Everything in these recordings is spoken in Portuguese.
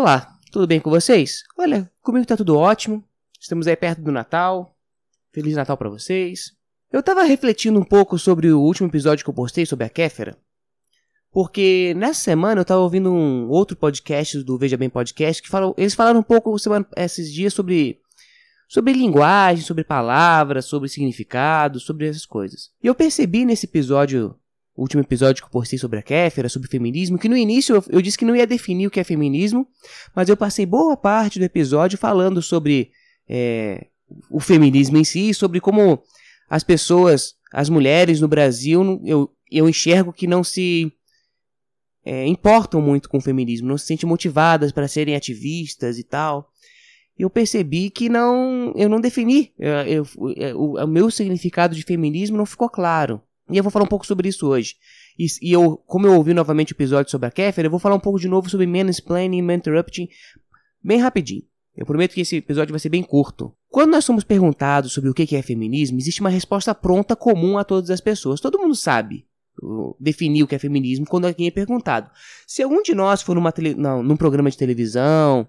Olá, tudo bem com vocês? Olha, comigo tá tudo ótimo. Estamos aí perto do Natal. Feliz Natal para vocês. Eu tava refletindo um pouco sobre o último episódio que eu postei sobre a Kéfera. Porque nessa semana eu tava ouvindo um outro podcast do Veja Bem Podcast que falam, eles falaram um pouco semana, esses dias sobre sobre linguagem, sobre palavras, sobre significado, sobre essas coisas. E eu percebi nesse episódio o último episódio que eu postei sobre a Kéfera, sobre feminismo, que no início eu, eu, disse que não ia definir o que é feminismo, mas eu passei boa parte do episódio falando sobre é, o feminismo em si, sobre como as pessoas, as mulheres no Brasil, eu, eu enxergo que não se é, importam muito com o feminismo, não se sentem motivadas para serem ativistas e tal. Eu percebi que não, eu não defini, eu, eu, o, o meu significado de feminismo não ficou claro. E eu vou falar um pouco sobre isso hoje. E, e eu, como eu ouvi novamente o episódio sobre a Kéfera, eu vou falar um pouco de novo sobre mansplaining e interrupting bem rapidinho. Eu prometo que esse episódio vai ser bem curto. Quando nós somos perguntados sobre o que é feminismo, existe uma resposta pronta comum a todas as pessoas. Todo mundo sabe definir o que é feminismo quando alguém é perguntado. Se algum de nós for numa tele, não, num programa de televisão,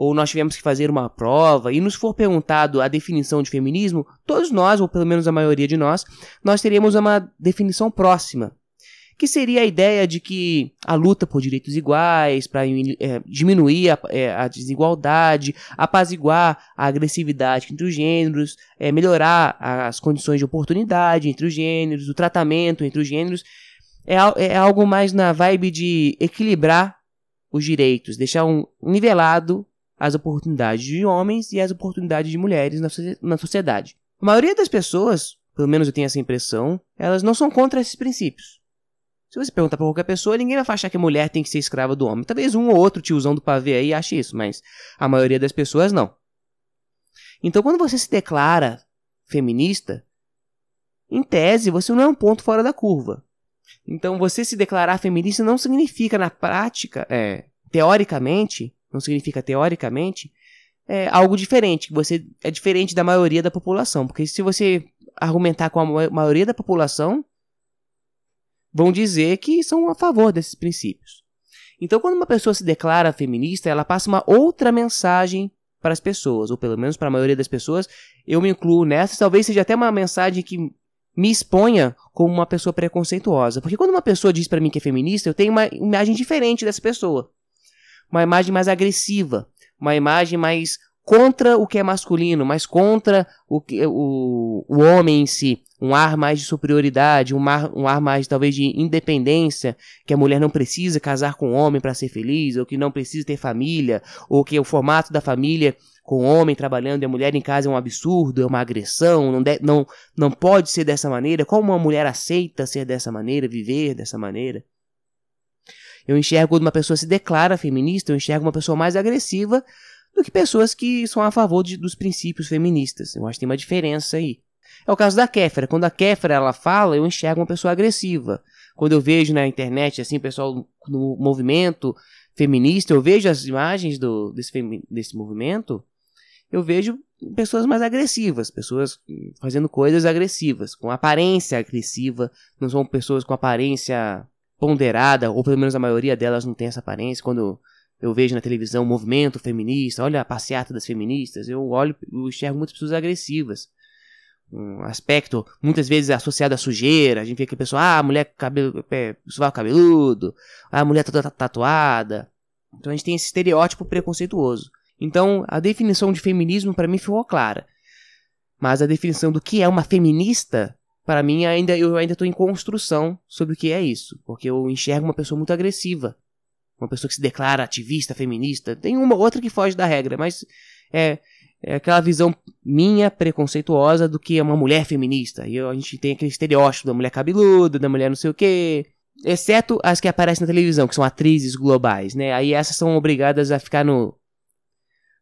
ou nós tivemos que fazer uma prova. E nos for perguntado a definição de feminismo, todos nós, ou pelo menos a maioria de nós, nós teríamos uma definição próxima, que seria a ideia de que a luta por direitos iguais, para é, diminuir a, é, a, desigualdade, apaziguar a agressividade entre os gêneros, é, melhorar as condições de oportunidade entre os gêneros, o tratamento entre os gêneros, é, é algo mais na vibe de equilibrar os direitos, deixar um nivelado as oportunidades de homens e as oportunidades de mulheres na sociedade. A maioria das pessoas, pelo menos eu tenho essa impressão, elas não são contra esses princípios. Se você perguntar pra qualquer pessoa, ninguém vai achar que a mulher tem que ser escrava do homem. Talvez um ou outro tiozão do pavê aí ache isso, mas a maioria das pessoas não. Então, quando você se declara feminista, em tese, você não é um ponto fora da curva. Então, você se declarar feminista não significa, na prática, é, teoricamente, não significa teoricamente, é algo diferente. Você é diferente da maioria da população. Porque se você argumentar com a maioria da população, vão dizer que são a favor desses princípios. Então, quando uma pessoa se declara feminista, ela passa uma outra mensagem para as pessoas, ou pelo menos para a maioria das pessoas. Eu me incluo nessa, talvez seja até uma mensagem que me exponha como uma pessoa preconceituosa. Porque quando uma pessoa diz para mim que é feminista, eu tenho uma imagem diferente dessa pessoa uma imagem mais agressiva, uma imagem mais contra o que é masculino, mais contra o, o, o homem em si. Um ar mais de superioridade, um ar, um ar mais talvez de independência, que a mulher não precisa casar com o homem para ser feliz, ou que não precisa ter família, ou que o formato da família com o homem trabalhando e a mulher em casa é um absurdo, é uma agressão, não, de, não, não pode ser dessa maneira. Como uma mulher aceita ser dessa maneira, viver dessa maneira? Eu enxergo quando uma pessoa se declara feminista, eu enxergo uma pessoa mais agressiva do que pessoas que são a favor de, dos princípios feministas. Eu acho que tem uma diferença aí. É o caso da Kéfera. Quando a Kéfera ela fala, eu enxergo uma pessoa agressiva. Quando eu vejo na internet, assim, pessoal no movimento feminista, eu vejo as imagens do, desse, desse movimento, eu vejo pessoas mais agressivas, pessoas fazendo coisas agressivas, com aparência agressiva, não são pessoas com aparência ponderada, ou pelo menos a maioria delas não tem essa aparência. Quando eu vejo na televisão o movimento feminista, olha a passeata das feministas, eu olho e enxergo muitas pessoas agressivas. Um aspecto muitas vezes associado à sujeira, a gente vê que a pessoa, ah, a mulher cabelo, é, cabeludo, ah, a mulher toda tatuada. Então a gente tem esse estereótipo preconceituoso. Então a definição de feminismo para mim ficou clara. Mas a definição do que é uma feminista para mim ainda eu ainda estou em construção sobre o que é isso, porque eu enxergo uma pessoa muito agressiva, uma pessoa que se declara ativista, feminista. Tem uma outra que foge da regra, mas é, é aquela visão minha preconceituosa do que é uma mulher feminista. E a gente tem aquele estereótipo da mulher cabeluda, da mulher não sei o quê. Exceto as que aparecem na televisão, que são atrizes globais, né? Aí essas são obrigadas a ficar no,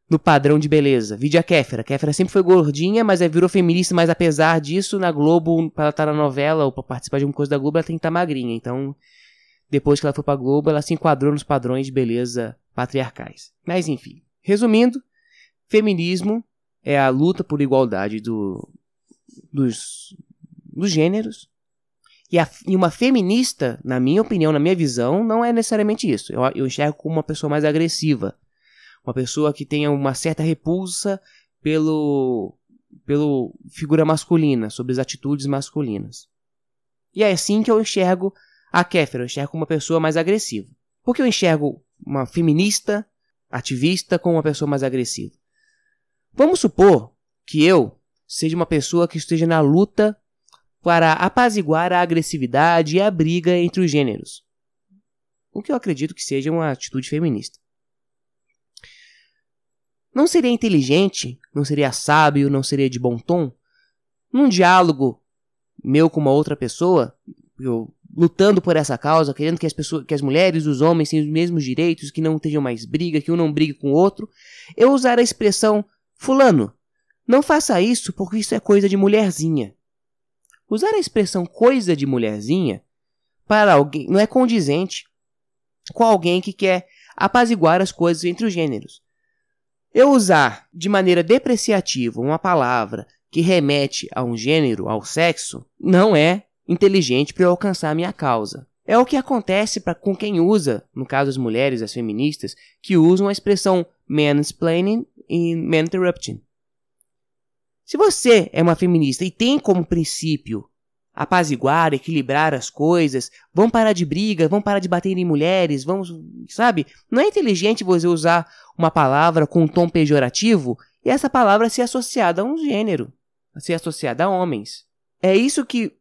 no padrão de beleza. Vide a Kéfera. Kéfera sempre foi gordinha, mas é, virou feminista, mas apesar disso, na Globo, pra ela estar tá na novela ou pra participar de alguma coisa da Globo, ela tem que estar tá magrinha. Então, depois que ela foi pra Globo, ela se enquadrou nos padrões de beleza patriarcais. Mas enfim. Resumindo, feminismo é a luta por igualdade do, dos, dos gêneros. E, a, e, uma feminista, na minha opinião, na minha visão, não é necessariamente isso. Eu, eu enxergo como uma pessoa mais agressiva uma pessoa que tenha uma certa repulsa pelo pelo figura masculina, sobre as atitudes masculinas. E é assim que eu enxergo a Kéfera, eu enxergo uma pessoa mais agressiva. Por que eu enxergo uma feminista, ativista, como uma pessoa mais agressiva? Vamos supor que eu seja uma pessoa que esteja na luta para apaziguar a agressividade e a briga entre os gêneros. O que eu acredito que seja uma atitude feminista. Não seria inteligente, não seria sábio, não seria de bom tom, num diálogo meu com uma outra pessoa, eu lutando por essa causa, querendo que as pessoas, que as mulheres e os homens tenham os mesmos direitos, que não tenham mais briga, que um não brigue com o outro, eu usar a expressão fulano, não faça isso porque isso é coisa de mulherzinha. Usar a expressão coisa de mulherzinha para alguém não é condizente com alguém que quer apaziguar as coisas entre os gêneros. Eu usar de maneira depreciativa uma palavra que remete a um gênero, ao sexo, não é inteligente para eu alcançar a minha causa. É o que acontece pra, com quem usa, no caso as mulheres, as feministas, que usam a expressão mansplaining e maninterrupting. Se você é uma feminista e tem como princípio apaziguar, equilibrar as coisas, vão parar de briga, vão parar de bater em mulheres, vamos, sabe? Não é inteligente você usar uma palavra com um tom pejorativo e essa palavra ser associada a um gênero, ser associada a homens. É isso que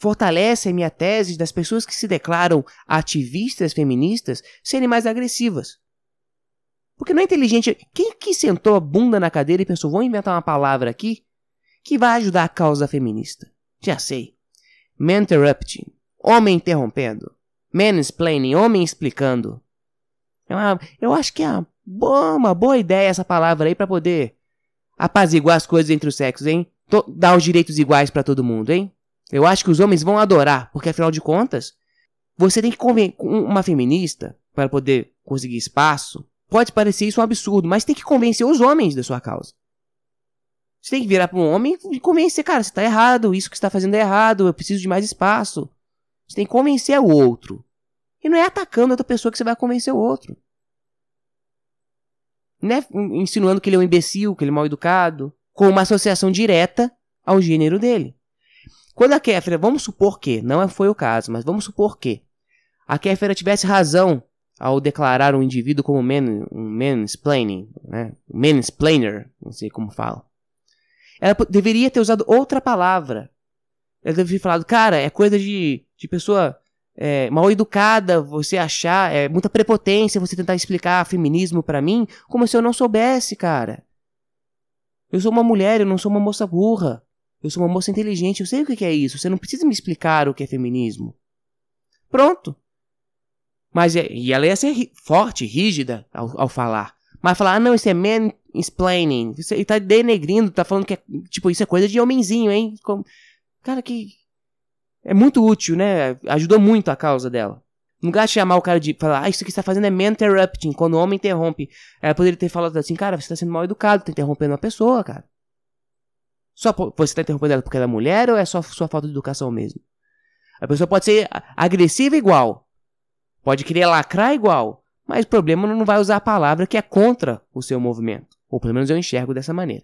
fortalece a minha tese das pessoas que se declaram ativistas feministas serem mais agressivas. Porque não é inteligente. Quem que sentou a bunda na cadeira e pensou, vou inventar uma palavra aqui que vai ajudar a causa feminista? Já sei. Maninterrupting. Homem interrompendo. Mansplaining. Homem explicando. É uma, eu acho que é uma boa, uma boa ideia essa palavra aí para poder apaziguar as coisas entre os sexos, hein? dar os direitos iguais para todo mundo, hein? Eu acho que os homens vão adorar, porque afinal de contas, você tem que convencer uma feminista para poder conseguir espaço. Pode parecer isso um absurdo, mas tem que convencer os homens da sua causa. Você tem que virar para um homem e convencer, cara, você está errado, isso que está fazendo é errado, eu preciso de mais espaço. Você tem que convencer o outro. E não é atacando outra pessoa que você vai convencer o outro. Não é insinuando que ele é um imbecil, que ele é mal educado, com uma associação direta ao gênero dele. Quando a Kéfera, vamos supor que, não foi o caso, mas vamos supor que, a Kéfera tivesse razão ao declarar um indivíduo como man, um mansplaining, né? um mansplainer, não sei como fala. Ela deveria ter usado outra palavra. Ela deveria ter falado, cara, é coisa de, de pessoa é, mal educada você achar, é muita prepotência você tentar explicar feminismo para mim como se eu não soubesse, cara. Eu sou uma mulher, eu não sou uma moça burra. Eu sou uma moça inteligente, eu sei o que é isso. Você não precisa me explicar o que é feminismo. Pronto. Mas é, e ela ia ser forte, rígida ao, ao falar. Mas falar, ah, não, isso é mansplaining. Isso, ele tá denegrindo, tá falando que é, tipo, isso é coisa de homenzinho, hein? Como, cara, que. É muito útil, né? Ajudou muito a causa dela. Lugar de chamar o cara de falar, ah, isso que você tá fazendo é man-interrupting, quando o homem interrompe. Ela poderia ter falado assim, cara, você tá sendo mal educado, tá interrompendo uma pessoa, cara. Só você tá interrompendo ela porque ela é mulher ou é só sua falta de educação mesmo? A pessoa pode ser agressiva igual, Pode querer lacrar igual, mas o problema não vai usar a palavra que é contra o seu movimento. Ou pelo menos eu enxergo dessa maneira.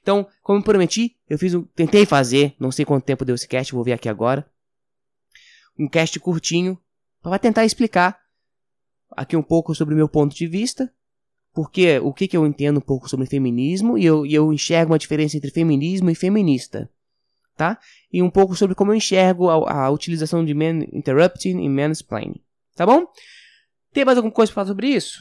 Então, como prometi, eu fiz um, tentei fazer, não sei quanto tempo deu esse cast, vou ver aqui agora. Um cast curtinho para tentar explicar aqui um pouco sobre o meu ponto de vista, porque o que, que eu entendo um pouco sobre feminismo e eu, e eu enxergo uma diferença entre feminismo e feminista, tá? E um pouco sobre como eu enxergo a, a utilização de man interrupting e mansplaining. Tá bom? Tem mais alguma coisa pra falar sobre isso?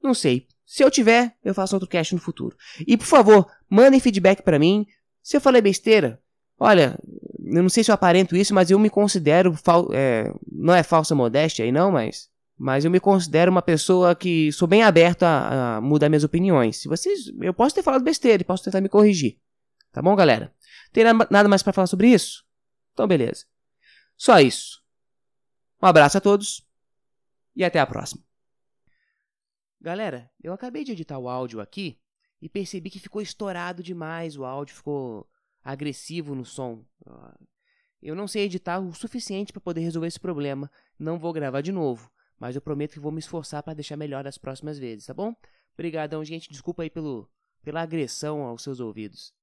Não sei. Se eu tiver, eu faço outro cast no futuro. E por favor, mandem feedback para mim. Se eu falei besteira, olha, eu não sei se eu aparento isso, mas eu me considero. É, não é falsa modéstia aí, não, mas. Mas eu me considero uma pessoa que sou bem aberto a, a mudar minhas opiniões. Se vocês. Eu posso ter falado besteira posso tentar me corrigir. Tá bom, galera? Tem nada mais para falar sobre isso? Então, beleza. Só isso. Um abraço a todos e até a próxima. Galera, eu acabei de editar o áudio aqui e percebi que ficou estourado demais, o áudio ficou agressivo no som. Eu não sei editar o suficiente para poder resolver esse problema, não vou gravar de novo, mas eu prometo que vou me esforçar para deixar melhor as próximas vezes, tá bom? Obrigadão, gente. Desculpa aí pelo, pela agressão aos seus ouvidos.